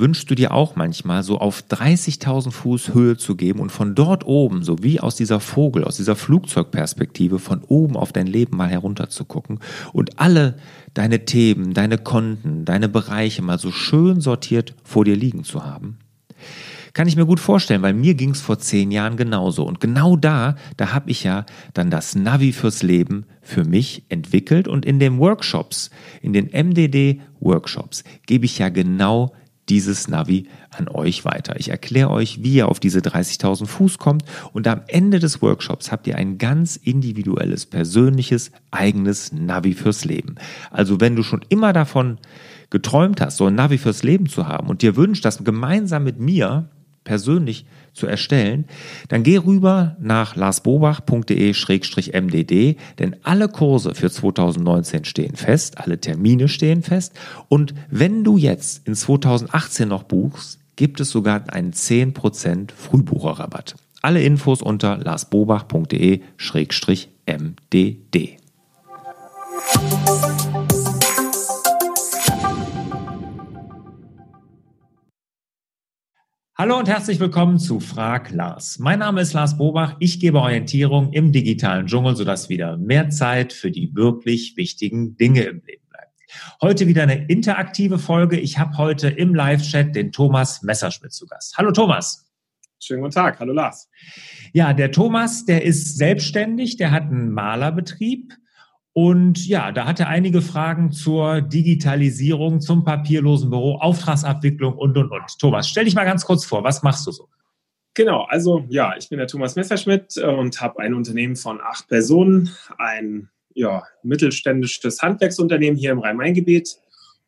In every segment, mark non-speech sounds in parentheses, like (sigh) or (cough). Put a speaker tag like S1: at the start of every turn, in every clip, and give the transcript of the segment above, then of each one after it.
S1: wünschst du dir auch manchmal, so auf 30.000 Fuß Höhe zu geben und von dort oben, so wie aus dieser Vogel, aus dieser Flugzeugperspektive, von oben auf dein Leben mal herunter zu gucken und alle deine Themen, deine Konten, deine Bereiche mal so schön sortiert vor dir liegen zu haben? Kann ich mir gut vorstellen, weil mir ging es vor zehn Jahren genauso. Und genau da, da habe ich ja dann das Navi fürs Leben für mich entwickelt und in den Workshops, in den MDD-Workshops, gebe ich ja genau dieses Navi an euch weiter. Ich erkläre euch, wie ihr auf diese 30.000 Fuß kommt und am Ende des Workshops habt ihr ein ganz individuelles, persönliches, eigenes Navi fürs Leben. Also wenn du schon immer davon geträumt hast, so ein Navi fürs Leben zu haben und dir wünscht, das gemeinsam mit mir persönlich zu erstellen, dann geh rüber nach larsbobach.de-mdd, denn alle Kurse für 2019 stehen fest, alle Termine stehen fest und wenn du jetzt in 2018 noch buchst, gibt es sogar einen 10% Frühbucherrabatt. Alle Infos unter larsbobach.de-mdd. Hallo und herzlich willkommen zu Frag Lars. Mein Name ist Lars Bobach. Ich gebe Orientierung im digitalen Dschungel, sodass wieder mehr Zeit für die wirklich wichtigen Dinge im Leben bleibt. Heute wieder eine interaktive Folge. Ich habe heute im Live-Chat den Thomas Messerschmidt zu Gast. Hallo Thomas.
S2: Schönen guten Tag. Hallo Lars.
S1: Ja, der Thomas, der ist selbstständig, der hat einen Malerbetrieb und ja, da hatte einige Fragen zur Digitalisierung, zum papierlosen Büro, Auftragsabwicklung und, und, und. Thomas, stell dich mal ganz kurz vor, was machst du so?
S2: Genau, also ja, ich bin der Thomas Messerschmidt äh, und habe ein Unternehmen von acht Personen, ein ja, mittelständisches Handwerksunternehmen hier im Rhein-Main-Gebiet.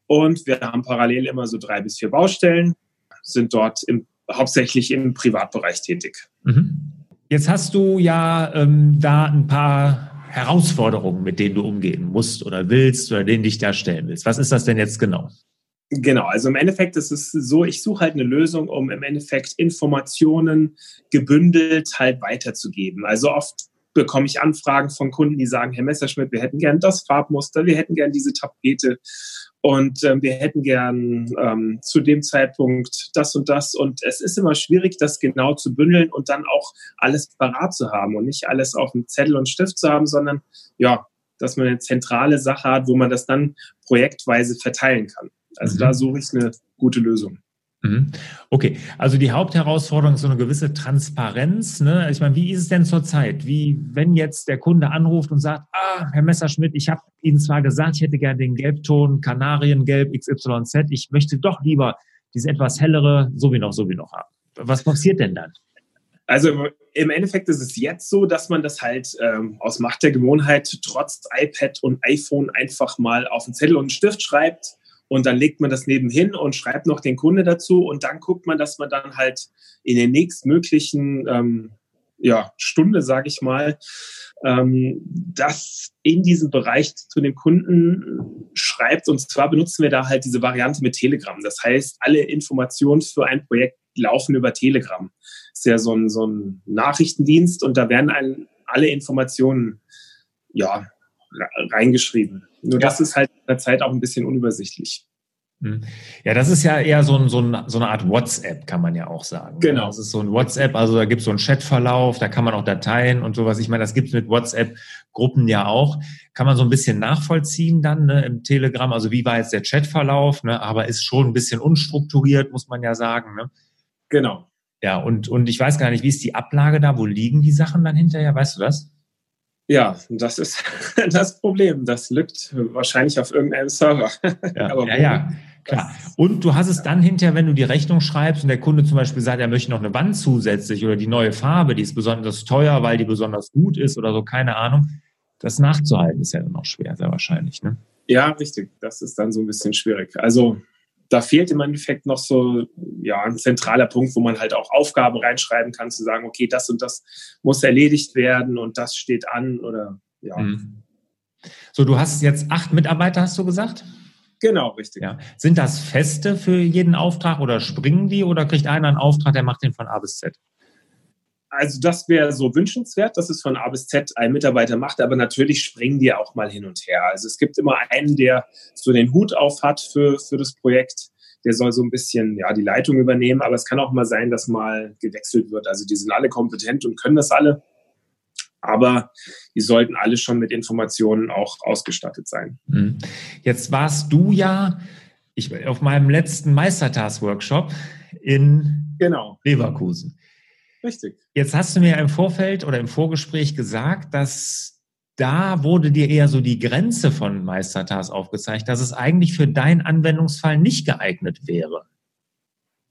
S2: Und wir haben parallel immer so drei bis vier Baustellen, sind dort im, hauptsächlich im Privatbereich tätig.
S1: Mhm. Jetzt hast du ja ähm, da ein paar Herausforderungen, mit denen du umgehen musst oder willst oder denen dich darstellen willst. Was ist das denn jetzt genau?
S2: Genau, also im Endeffekt ist es so, ich suche halt eine Lösung, um im Endeffekt Informationen gebündelt halt weiterzugeben. Also oft bekomme ich Anfragen von Kunden, die sagen, Herr Messerschmidt, wir hätten gern das Farbmuster, wir hätten gern diese Tapete und ähm, wir hätten gern ähm, zu dem Zeitpunkt das und das. Und es ist immer schwierig, das genau zu bündeln und dann auch alles parat zu haben und nicht alles auf einem Zettel und Stift zu haben, sondern ja, dass man eine zentrale Sache hat, wo man das dann projektweise verteilen kann. Also mhm. da suche ich eine gute Lösung.
S1: Mhm. Okay, also die Hauptherausforderung ist so eine gewisse Transparenz. Ne? Ich meine, wie ist es denn zurzeit? Wie, wenn jetzt der Kunde anruft und sagt, ah, Herr Messerschmidt, ich habe Ihnen zwar gesagt, ich hätte gerne den Gelbton Kanariengelb XYZ, ich möchte doch lieber diese etwas hellere, so wie noch, so wie noch haben. Was passiert denn dann?
S2: Also im Endeffekt ist es jetzt so, dass man das halt ähm, aus Macht der Gewohnheit trotz iPad und iPhone einfach mal auf einen Zettel und einen Stift schreibt und dann legt man das nebenhin und schreibt noch den Kunde dazu und dann guckt man, dass man dann halt in den nächstmöglichen ähm, ja, Stunde, sage ich mal, ähm, das in diesem Bereich zu dem Kunden schreibt. Und zwar benutzen wir da halt diese Variante mit Telegram. Das heißt, alle Informationen für ein Projekt laufen über Telegram. Das ist ja so ein, so ein Nachrichtendienst und da werden ein, alle Informationen ja, reingeschrieben. Nur ja. das ist halt in der Zeit auch ein bisschen unübersichtlich.
S1: Hm. Ja, das ist ja eher so, ein, so, ein, so, eine Art WhatsApp, kann man ja auch sagen.
S2: Genau.
S1: Das ist so ein WhatsApp, also da gibt es so einen Chatverlauf, da kann man auch Dateien und sowas. Ich meine, das gibt es mit WhatsApp-Gruppen ja auch. Kann man so ein bisschen nachvollziehen dann ne, im Telegram. Also wie war jetzt der Chatverlauf, ne, aber ist schon ein bisschen unstrukturiert, muss man ja sagen. Ne?
S2: Genau.
S1: Ja, und, und ich weiß gar nicht, wie ist die Ablage da? Wo liegen die Sachen dann hinterher? Weißt du das?
S2: Ja, das ist (laughs) das Problem. Das lückt wahrscheinlich auf irgendeinem Server.
S1: Ja, (laughs) ja, ja, klar. Und du hast es dann hinterher, wenn du die Rechnung schreibst und der Kunde zum Beispiel sagt, er möchte noch eine Wand zusätzlich oder die neue Farbe, die ist besonders teuer, weil die besonders gut ist oder so, keine Ahnung. Das nachzuhalten ist ja dann auch schwer, sehr wahrscheinlich. Ne?
S2: Ja, richtig. Das ist dann so ein bisschen schwierig. Also da fehlt im Endeffekt noch so ja, ein zentraler Punkt, wo man halt auch Aufgaben reinschreiben kann, zu sagen, okay, das und das muss erledigt werden und das steht an oder ja. Mhm.
S1: So, du hast jetzt acht Mitarbeiter, hast du gesagt?
S2: Genau, richtig.
S1: Ja. Sind das Feste für jeden Auftrag oder springen die oder kriegt einer einen Auftrag, der macht den von A bis Z?
S2: Also das wäre so wünschenswert, dass es von A bis Z ein Mitarbeiter macht, aber natürlich springen die auch mal hin und her. Also es gibt immer einen, der so den Hut auf hat für, für das Projekt. der soll so ein bisschen ja die Leitung übernehmen, aber es kann auch mal sein, dass mal gewechselt wird. Also die sind alle kompetent und können das alle, aber die sollten alle schon mit Informationen auch ausgestattet sein.
S1: Mhm. Jetzt warst du ja ich, auf meinem letzten Meistertask-Workshop in genau. Leverkusen.
S2: Richtig.
S1: Jetzt hast du mir im Vorfeld oder im Vorgespräch gesagt, dass da wurde dir eher so die Grenze von Meistertask aufgezeigt, dass es eigentlich für deinen Anwendungsfall nicht geeignet wäre.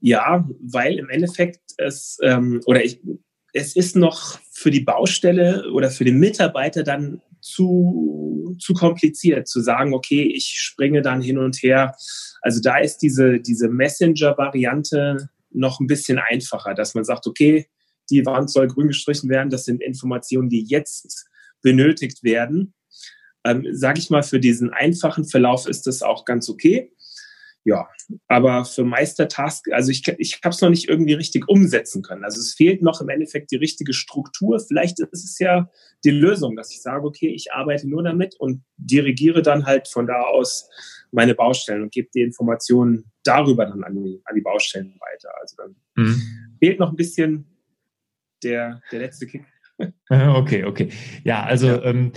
S2: Ja, weil im Endeffekt es ähm, oder ich, es ist noch für die Baustelle oder für den Mitarbeiter dann zu, zu kompliziert zu sagen, okay, ich springe dann hin und her. Also da ist diese, diese Messenger-Variante noch ein bisschen einfacher, dass man sagt, okay, die Wand soll grün gestrichen werden. Das sind Informationen, die jetzt benötigt werden. Ähm, Sage ich mal, für diesen einfachen Verlauf ist das auch ganz okay. Ja, aber für Meistertask, also ich, ich habe es noch nicht irgendwie richtig umsetzen können. Also es fehlt noch im Endeffekt die richtige Struktur. Vielleicht ist es ja die Lösung, dass ich sage, okay, ich arbeite nur damit und dirigiere dann halt von da aus meine Baustellen und gebe die Informationen darüber dann an die, an die Baustellen weiter. Also dann mhm. fehlt noch ein bisschen der, der letzte Kick. (laughs)
S1: Okay, okay. Ja, also ja. Ähm,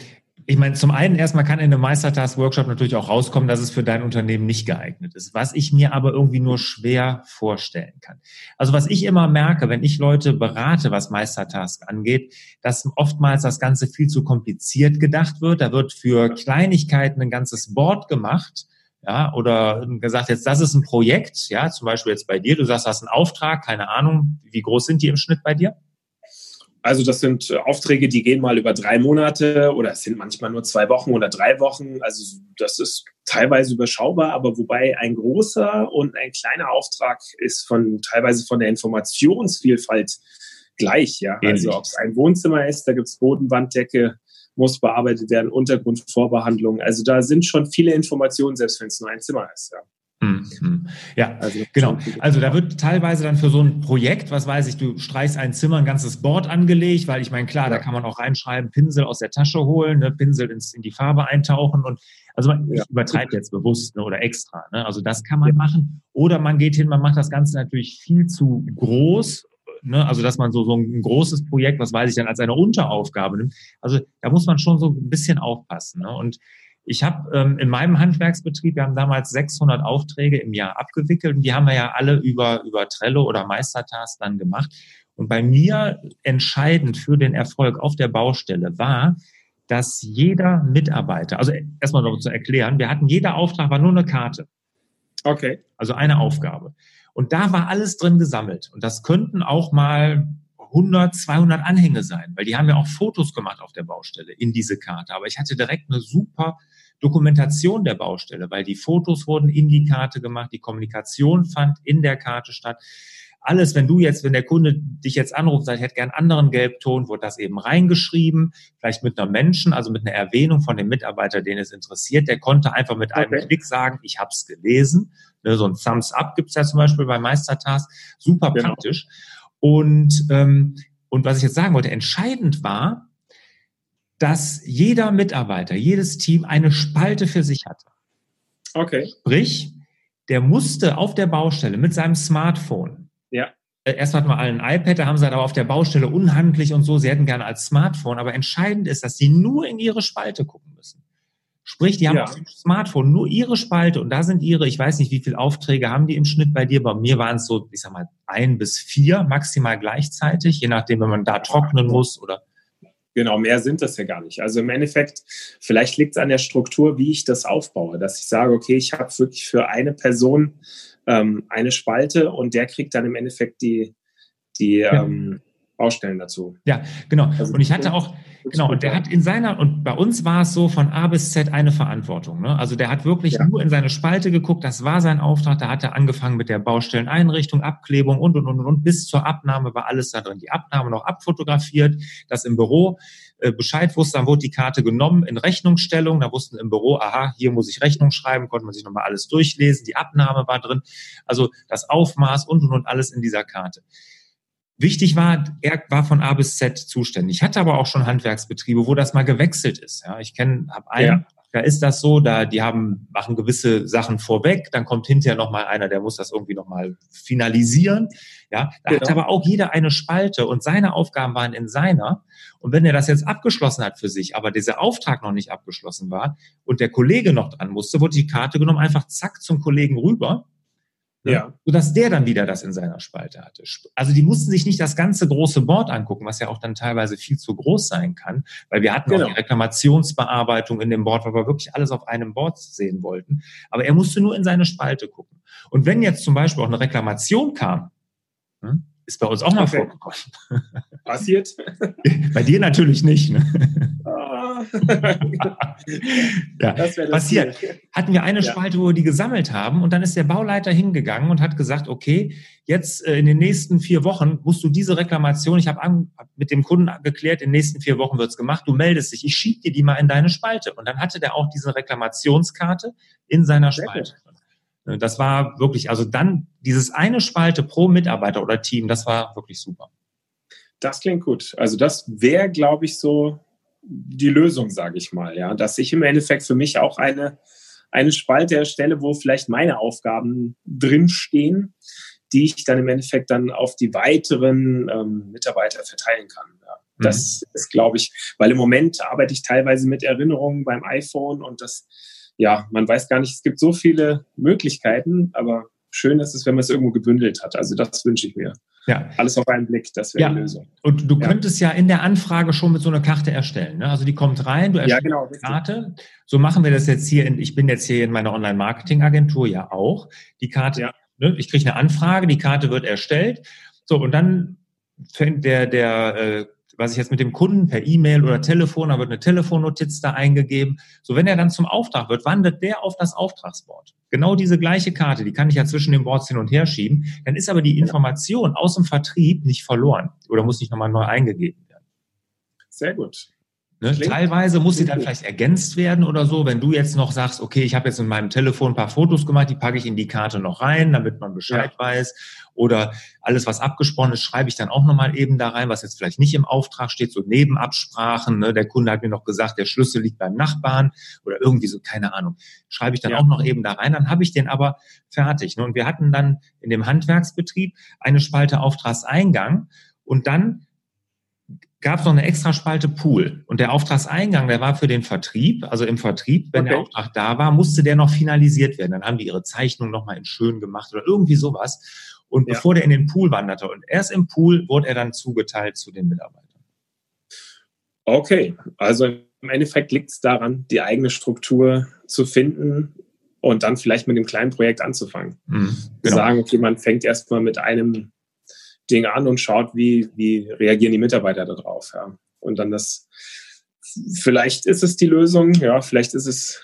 S1: ich meine, zum einen erstmal kann in einem Meistertask-Workshop natürlich auch rauskommen, dass es für dein Unternehmen nicht geeignet ist, was ich mir aber irgendwie nur schwer vorstellen kann. Also was ich immer merke, wenn ich Leute berate, was Meistertask angeht, dass oftmals das Ganze viel zu kompliziert gedacht wird. Da wird für Kleinigkeiten ein ganzes Board gemacht. Ja, oder gesagt, jetzt das ist ein Projekt, ja, zum Beispiel jetzt bei dir, du sagst, du hast einen Auftrag, keine Ahnung, wie groß sind die im Schnitt bei dir?
S2: Also das sind äh, Aufträge, die gehen mal über drei Monate oder es sind manchmal nur zwei Wochen oder drei Wochen. Also das ist teilweise überschaubar, aber wobei ein großer und ein kleiner Auftrag ist von teilweise von der Informationsvielfalt gleich. Ja, Ähnlich. also ob es ein Wohnzimmer ist, da gibt es Bodenwanddecke, muss bearbeitet werden, Untergrundvorbehandlung. Also da sind schon viele Informationen, selbst wenn es nur ein Zimmer ist. Ja.
S1: Mhm. Ja, also, genau. Also da wird teilweise dann für so ein Projekt, was weiß ich, du streichst ein Zimmer, ein ganzes Board angelegt, weil ich meine, klar, ja. da kann man auch reinschreiben, Pinsel aus der Tasche holen, ne, Pinsel ins, in die Farbe eintauchen und also man, ja. ich übertreibe jetzt bewusst ne, oder extra. Ne? Also das kann man ja. machen. Oder man geht hin, man macht das Ganze natürlich viel zu groß Ne, also dass man so, so ein großes Projekt, was weiß ich dann, als eine Unteraufgabe nimmt. Also da muss man schon so ein bisschen aufpassen. Ne? Und ich habe ähm, in meinem Handwerksbetrieb, wir haben damals 600 Aufträge im Jahr abgewickelt und die haben wir ja alle über, über Trello oder Meistertask dann gemacht. Und bei mir entscheidend für den Erfolg auf der Baustelle war, dass jeder Mitarbeiter, also erstmal noch zu erklären, wir hatten jeder Auftrag war nur eine Karte.
S2: Okay.
S1: Also eine Aufgabe. Und da war alles drin gesammelt. Und das könnten auch mal 100, 200 Anhänge sein, weil die haben ja auch Fotos gemacht auf der Baustelle in diese Karte. Aber ich hatte direkt eine super Dokumentation der Baustelle, weil die Fotos wurden in die Karte gemacht, die Kommunikation fand in der Karte statt. Alles, wenn du jetzt, wenn der Kunde dich jetzt anruft, sagt, ich hätte gern einen anderen Gelbton, wurde das eben reingeschrieben, vielleicht mit einer Menschen, also mit einer Erwähnung von dem Mitarbeiter, den es interessiert. Der konnte einfach mit einem okay. Klick sagen, ich habe es gelesen. Ne, so ein Thumbs Up gibt's ja zum Beispiel bei Meistertask. Super genau. praktisch. Und, ähm, und was ich jetzt sagen wollte, entscheidend war, dass jeder Mitarbeiter, jedes Team eine Spalte für sich hatte.
S2: Okay.
S1: Sprich, der musste auf der Baustelle mit seinem Smartphone.
S2: Ja.
S1: Äh, erst hatten wir alle ein iPad, da haben sie aber auf der Baustelle unhandlich und so. Sie hätten gerne als Smartphone, aber entscheidend ist, dass sie nur in ihre Spalte gucken müssen. Sprich, die haben ja. auf dem Smartphone nur ihre Spalte und da sind ihre, ich weiß nicht, wie viele Aufträge haben die im Schnitt bei dir. Bei mir waren es so, ich sag mal, ein bis vier maximal gleichzeitig, je nachdem, wenn man da trocknen muss oder
S2: Genau, mehr sind das ja gar nicht. Also im Endeffekt, vielleicht liegt es an der Struktur, wie ich das aufbaue, dass ich sage, okay, ich habe wirklich für eine Person ähm, eine Spalte und der kriegt dann im Endeffekt die, die ja. ähm, Baustellen dazu.
S1: Ja, genau. Also und ich hatte auch, genau, und der hat in seiner, und bei uns war es so von A bis Z eine Verantwortung. Ne? Also der hat wirklich ja. nur in seine Spalte geguckt, das war sein Auftrag, da hat er angefangen mit der Baustelleneinrichtung, Abklebung und, und, und, und, bis zur Abnahme war alles da drin. Die Abnahme noch abfotografiert, das im Büro äh, Bescheid wusste, dann wurde die Karte genommen in Rechnungsstellung, da wussten im Büro, aha, hier muss ich Rechnung schreiben, konnte man sich nochmal alles durchlesen, die Abnahme war drin, also das Aufmaß und, und, und alles in dieser Karte. Wichtig war, er war von A bis Z zuständig. Ich hatte aber auch schon Handwerksbetriebe, wo das mal gewechselt ist. Ja, ich kenne, habe einen, ja. da ist das so, da die haben machen gewisse Sachen vorweg, dann kommt hinterher noch mal einer, der muss das irgendwie noch mal finalisieren. Ja, da genau. hat aber auch jeder eine Spalte und seine Aufgaben waren in seiner. Und wenn er das jetzt abgeschlossen hat für sich, aber dieser Auftrag noch nicht abgeschlossen war und der Kollege noch dran musste, wurde die Karte genommen, einfach zack zum Kollegen rüber Ne? Ja. Sodass der dann wieder das in seiner Spalte hatte. Also die mussten sich nicht das ganze große Board angucken, was ja auch dann teilweise viel zu groß sein kann, weil wir hatten genau. auch die Reklamationsbearbeitung in dem Board, weil wir wirklich alles auf einem Board sehen wollten. Aber er musste nur in seine Spalte gucken. Und wenn jetzt zum Beispiel auch eine Reklamation kam, hm, ist bei uns auch mal okay. vorgekommen. (laughs)
S2: Passiert?
S1: Bei dir natürlich nicht. Ne? Ah. (laughs) ja, passiert. Hatten wir eine ja. Spalte, wo wir die gesammelt haben und dann ist der Bauleiter hingegangen und hat gesagt, okay, jetzt äh, in den nächsten vier Wochen musst du diese Reklamation, ich habe mit dem Kunden geklärt, in den nächsten vier Wochen wird's gemacht, du meldest dich, ich schieb dir die mal in deine Spalte. Und dann hatte der auch diese Reklamationskarte in seiner Spalte. Äh, das war wirklich, also dann dieses eine Spalte pro Mitarbeiter oder Team, das war wirklich super.
S2: Das klingt gut. Also das wäre, glaube ich, so die Lösung, sage ich mal, ja, dass ich im Endeffekt für mich auch eine, eine Spalte erstelle, wo vielleicht meine Aufgaben drinstehen, die ich dann im Endeffekt dann auf die weiteren ähm, Mitarbeiter verteilen kann. Ja. Das mhm. ist, glaube ich, weil im Moment arbeite ich teilweise mit Erinnerungen beim iPhone und das ja, man weiß gar nicht, es gibt so viele Möglichkeiten, aber schön ist es, wenn man es irgendwo gebündelt hat. Also das wünsche ich mir. Ja. Alles auf einen Blick, das wäre ja. die Lösung.
S1: Und du ja. könntest ja in der Anfrage schon mit so einer Karte erstellen. Ne? Also die kommt rein, du erstellst ja, genau, eine Karte. So machen wir das jetzt hier. In, ich bin jetzt hier in meiner Online-Marketing-Agentur ja auch. Die Karte, ja. ne, ich kriege eine Anfrage, die Karte wird erstellt. So, und dann fängt der, der äh, was ich jetzt mit dem Kunden per E-Mail oder Telefon, da wird eine Telefonnotiz da eingegeben. So, wenn er dann zum Auftrag wird, wandert der auf das Auftragsboard. Genau diese gleiche Karte, die kann ich ja zwischen den Boards hin und her schieben. Dann ist aber die Information aus dem Vertrieb nicht verloren oder muss nicht nochmal neu eingegeben werden.
S2: Sehr gut.
S1: Ne? Teilweise muss sie dann vielleicht ergänzt werden oder so, wenn du jetzt noch sagst, okay, ich habe jetzt in meinem Telefon ein paar Fotos gemacht, die packe ich in die Karte noch rein, damit man Bescheid ja. weiß. Oder alles, was abgesprochen ist, schreibe ich dann auch nochmal eben da rein, was jetzt vielleicht nicht im Auftrag steht, so Nebenabsprachen. Ne? Der Kunde hat mir noch gesagt, der Schlüssel liegt beim Nachbarn oder irgendwie so, keine Ahnung. Schreibe ich dann ja. auch noch eben da rein, dann habe ich den aber fertig. Ne? Und wir hatten dann in dem Handwerksbetrieb eine Spalte Auftragseingang und dann gab es noch eine extra Spalte Pool. Und der Auftragseingang, der war für den Vertrieb, also im Vertrieb, wenn okay. der Auftrag da war, musste der noch finalisiert werden. Dann haben die ihre Zeichnung nochmal in schön gemacht oder irgendwie sowas. Und ja. bevor der in den Pool wanderte, und erst im Pool wurde er dann zugeteilt zu den Mitarbeitern.
S2: Okay, also im Endeffekt liegt es daran, die eigene Struktur zu finden und dann vielleicht mit dem kleinen Projekt anzufangen. Mhm, genau. Sagen, okay, man fängt erstmal mit einem Ding an und schaut, wie, wie reagieren die Mitarbeiter darauf. Ja. Und dann das, vielleicht ist es die Lösung, ja, vielleicht ist es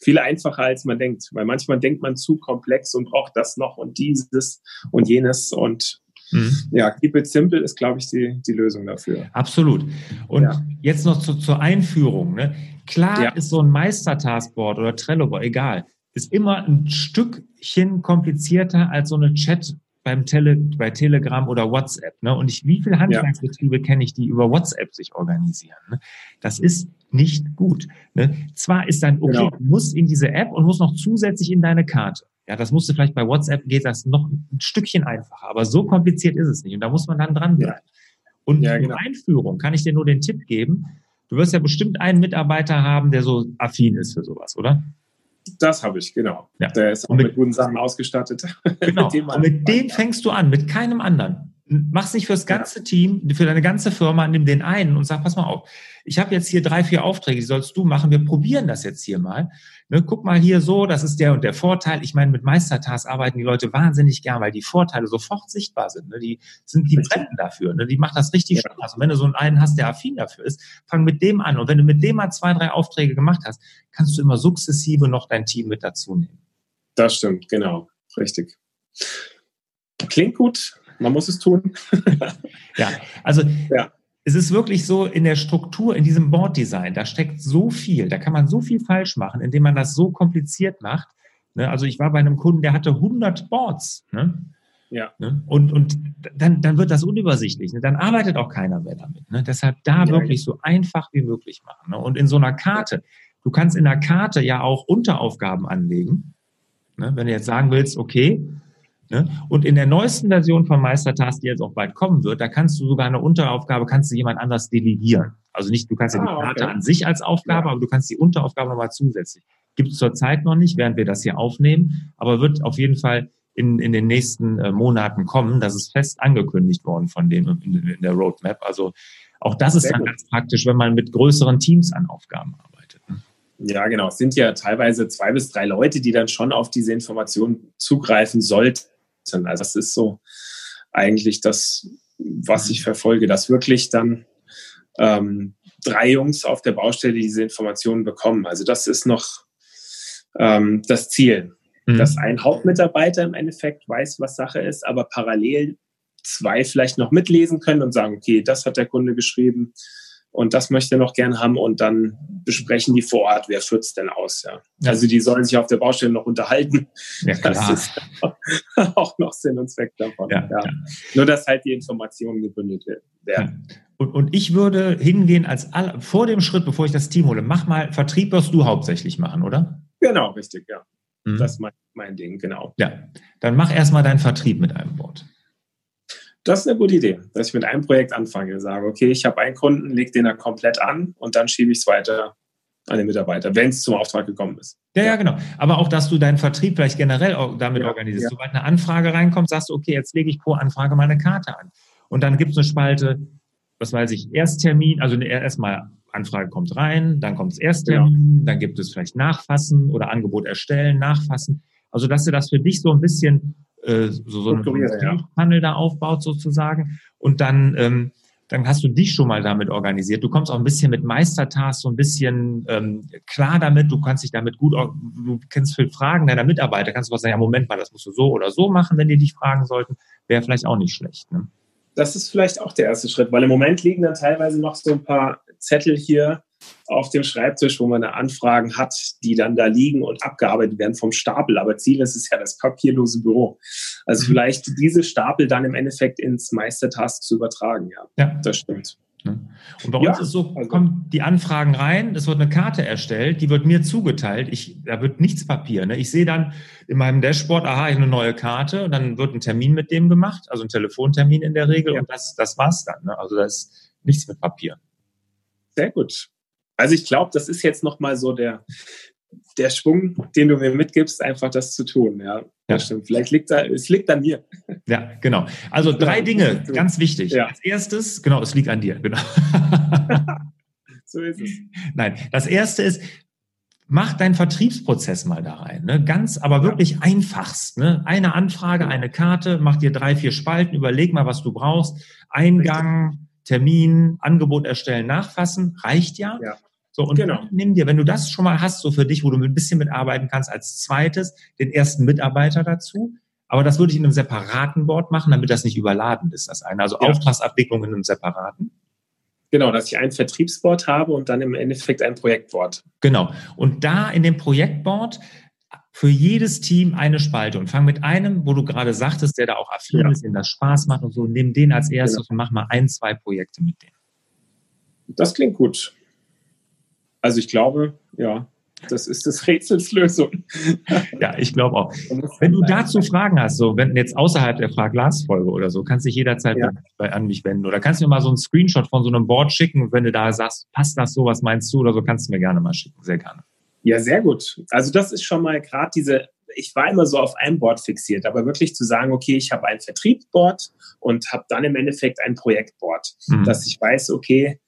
S2: viel einfacher, als man denkt. Weil manchmal denkt man zu komplex und braucht das noch und dieses und jenes und Mhm. Ja, Keep It Simple ist, glaube ich, die, die Lösung dafür.
S1: Absolut. Und ja. jetzt noch zu, zur Einführung. Ne? Klar ja. ist so ein Meister-Taskboard oder Trello, egal, ist immer ein Stückchen komplizierter als so eine Chat- beim Tele, bei Telegram oder WhatsApp. Ne? Und ich, wie viele Handwerksbetriebe ja. kenne ich, die über WhatsApp sich organisieren? Ne? Das ist nicht gut. Ne? Zwar ist dann, okay, genau. du musst in diese App und musst noch zusätzlich in deine Karte. Ja, das musst du vielleicht bei WhatsApp geht das noch ein Stückchen einfacher, aber so kompliziert ist es nicht. Und da muss man dann dranbleiben. Ja. Und ja, genau. Einführung kann ich dir nur den Tipp geben. Du wirst ja bestimmt einen Mitarbeiter haben, der so affin ist für sowas, oder?
S2: Das habe ich, genau. Ja. Der ist auch mit, mit, guten Sachen ausgestattet. (laughs)
S1: Genau. mit und mit dem (laughs) fängst du an, mit keinem anderen. Mach's nicht fürs ganze ja. Team, für deine ganze Firma, nimm den einen und sag, pass mal auf, ich habe jetzt hier drei, vier Aufträge, die sollst du machen, wir probieren das jetzt hier mal. Ne, guck mal hier so, das ist der und der Vorteil. Ich meine, mit Meistertask arbeiten die Leute wahnsinnig gern, weil die Vorteile sofort sichtbar sind. Ne? Die sind, die brennen dafür. Ne? Die macht das richtig ja. Spaß. Und wenn du so einen hast, der affin dafür ist, fang mit dem an. Und wenn du mit dem mal zwei, drei Aufträge gemacht hast, kannst du immer sukzessive noch dein Team mit dazu nehmen.
S2: Das stimmt, genau. Richtig. Klingt gut. Man muss es tun.
S1: ja, also (laughs) ja es ist wirklich so in der Struktur, in diesem Board-Design, da steckt so viel, da kann man so viel falsch machen, indem man das so kompliziert macht. Ne? Also ich war bei einem Kunden, der hatte 100 Boards. Ne? Ja. Ne? Und, und dann, dann wird das unübersichtlich. Ne? Dann arbeitet auch keiner mehr damit. Ne? Deshalb da ja, wirklich so einfach wie möglich machen. Ne? Und in so einer Karte, du kannst in der Karte ja auch Unteraufgaben anlegen. Ne? Wenn du jetzt sagen willst, okay, Ne? Und in der neuesten Version von Meistertask, die jetzt auch bald kommen wird, da kannst du sogar eine Unteraufgabe, kannst du jemand anders delegieren. Also nicht, du kannst ja die ah, Karte okay. an sich als Aufgabe, ja. aber du kannst die Unteraufgabe nochmal zusätzlich. Gibt es zurzeit noch nicht, während wir das hier aufnehmen, aber wird auf jeden Fall in, in den nächsten äh, Monaten kommen. Das ist fest angekündigt worden von denen in, in der Roadmap. Also auch das ist Sehr dann gut. ganz praktisch, wenn man mit größeren Teams an Aufgaben arbeitet. Ne?
S2: Ja, genau. Es sind ja teilweise zwei bis drei Leute, die dann schon auf diese Informationen zugreifen sollten. Also das ist so eigentlich das, was ich verfolge, dass wirklich dann ähm, drei Jungs auf der Baustelle diese Informationen bekommen. Also das ist noch ähm, das Ziel, mhm. dass ein Hauptmitarbeiter im Endeffekt weiß, was Sache ist, aber parallel zwei vielleicht noch mitlesen können und sagen, okay, das hat der Kunde geschrieben, und das möchte er noch gern haben und dann besprechen die vor Ort, wer führt es denn aus. Ja. ja. Also die sollen sich auf der Baustelle noch unterhalten. Ja, klar. Das ist (laughs) auch noch Sinn und Zweck davon. Ja, ja. Nur, dass halt die Informationen gebündelt werden.
S1: Und, und ich würde hingehen als all, vor dem Schritt, bevor ich das Team hole, mach mal, Vertrieb wirst du hauptsächlich machen, oder?
S2: Genau, richtig, ja. Mhm. Das ist mein, mein Ding, genau.
S1: Ja, dann mach erstmal deinen Vertrieb mit einem Wort.
S2: Das ist eine gute Idee, dass ich mit einem Projekt anfange, sage, okay, ich habe einen Kunden, lege den da komplett an und dann schiebe ich es weiter an den Mitarbeiter, wenn es zum Auftrag gekommen ist.
S1: Ja, ja, genau. Aber auch, dass du deinen Vertrieb vielleicht generell damit ja, organisierst. Ja. Sobald eine Anfrage reinkommt, sagst du, okay, jetzt lege ich pro Anfrage mal eine Karte an. Und dann gibt es eine Spalte, was weiß ich, Ersttermin, also erstmal Anfrage kommt rein, dann kommt das Ersttermin, ja. dann gibt es vielleicht Nachfassen oder Angebot erstellen, Nachfassen. Also, dass du das für dich so ein bisschen äh, so, so einen Handel da aufbaut sozusagen. Und dann, ähm, dann hast du dich schon mal damit organisiert. Du kommst auch ein bisschen mit Meistertasks so ein bisschen ähm, klar damit. Du kannst dich damit gut, du kennst viel Fragen deiner Mitarbeiter. Kannst du was sagen, ja, Moment mal, das musst du so oder so machen, wenn die dich fragen sollten. Wäre vielleicht auch nicht schlecht. Ne?
S2: Das ist vielleicht auch der erste Schritt, weil im Moment liegen dann teilweise noch so ein paar Zettel hier auf dem Schreibtisch, wo man Anfragen hat, die dann da liegen und abgearbeitet werden vom Stapel. Aber Ziel ist es ja das papierlose Büro. Also mhm. vielleicht diese Stapel dann im Endeffekt ins Meistertask zu übertragen. Ja, ja. das stimmt.
S1: Und bei uns ja, ist so, also, kommen die Anfragen rein, es wird eine Karte erstellt, die wird mir zugeteilt. Ich, da wird nichts Papier. Ne? Ich sehe dann in meinem Dashboard, aha, ich habe eine neue Karte und dann wird ein Termin mit dem gemacht, also ein Telefontermin in der Regel ja. und das, das war's dann. Ne? Also da ist nichts mit Papier.
S2: Sehr gut. Also ich glaube, das ist jetzt nochmal so der, der Schwung, den du mir mitgibst, einfach das zu tun. Ja, ja. stimmt. Vielleicht liegt da, es liegt an mir.
S1: Ja, genau. Also drei Dinge, ganz wichtig. Ja. Als erstes, genau, es liegt an dir, genau. (laughs) so ist es. Nein, das erste ist, mach deinen Vertriebsprozess mal da rein. Ne? Ganz, aber wirklich ja. einfachst. Ne? Eine Anfrage, eine Karte, mach dir drei, vier Spalten, überleg mal, was du brauchst. Eingang. Termin, Angebot erstellen, nachfassen, reicht ja. ja. So, und genau. nimm dir, wenn du das schon mal hast, so für dich, wo du ein bisschen mitarbeiten kannst, als zweites den ersten Mitarbeiter dazu. Aber das würde ich in einem separaten Board machen, damit das nicht überladen ist, das eine. Also ja. Auftragsabwicklung in einem separaten.
S2: Genau, dass ich ein Vertriebsboard habe und dann im Endeffekt ein Projektboard.
S1: Genau. Und da in dem Projektboard für jedes Team eine Spalte und fang mit einem, wo du gerade sagtest, der da auch affin ja. ist, dem das Spaß macht und so, nimm den als erstes genau. und mach mal ein, zwei Projekte mit dem.
S2: Das klingt gut. Also ich glaube, ja, das ist das Rätsels Lösung. (laughs)
S1: ja, ich glaube auch. Wenn du dazu Fragen hast, so wenn jetzt außerhalb der Frag-Glas-Folge oder so, kannst du dich jederzeit ja. an mich wenden. Oder kannst du mir mal so einen Screenshot von so einem Board schicken, wenn du da sagst, passt das so, was meinst du oder so, kannst du mir gerne mal schicken. Sehr gerne.
S2: Ja, sehr gut. Also das ist schon mal gerade diese, ich war immer so auf einem Board fixiert, aber wirklich zu sagen, okay, ich habe ein Vertriebsboard und habe dann im Endeffekt ein Projektboard, mhm. dass ich weiß, okay,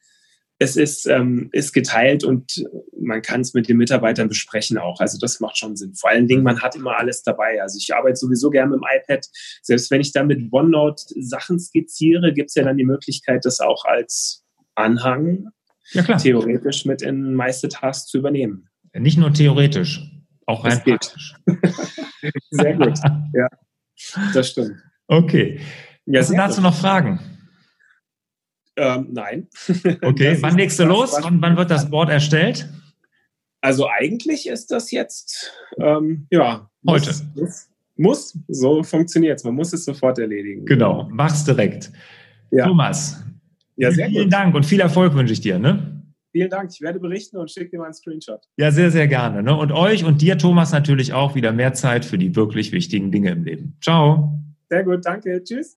S2: es ist, ähm, ist geteilt und man kann es mit den Mitarbeitern besprechen auch. Also das macht schon Sinn. Vor allen Dingen, man hat immer alles dabei. Also ich arbeite sowieso gerne mit dem iPad. Selbst wenn ich dann mit OneNote Sachen skizziere, gibt es ja dann die Möglichkeit, das auch als Anhang ja, theoretisch mit in Meistertask zu übernehmen.
S1: Nicht nur theoretisch, auch rein praktisch. (laughs)
S2: sehr gut. Ja, das stimmt.
S1: Okay. Ja, Hast du dazu noch Fragen?
S2: Ähm, nein. (laughs)
S1: Okay, wann legst du los? Wann, wann wird das Board erstellt?
S2: Also eigentlich ist das jetzt, ähm, ja.
S1: Heute.
S2: Muss, muss, so funktioniert es. Man muss es sofort erledigen.
S1: Genau, mach's direkt. Ja. Thomas, ja, sehr vielen gut. Dank und viel Erfolg wünsche ich dir. Ne?
S2: Vielen Dank. Ich werde berichten und schicke dir mal einen Screenshot.
S1: Ja, sehr, sehr gerne. Ne? Und euch und dir, Thomas, natürlich auch wieder mehr Zeit für die wirklich wichtigen Dinge im Leben. Ciao.
S2: Sehr gut, danke. Tschüss.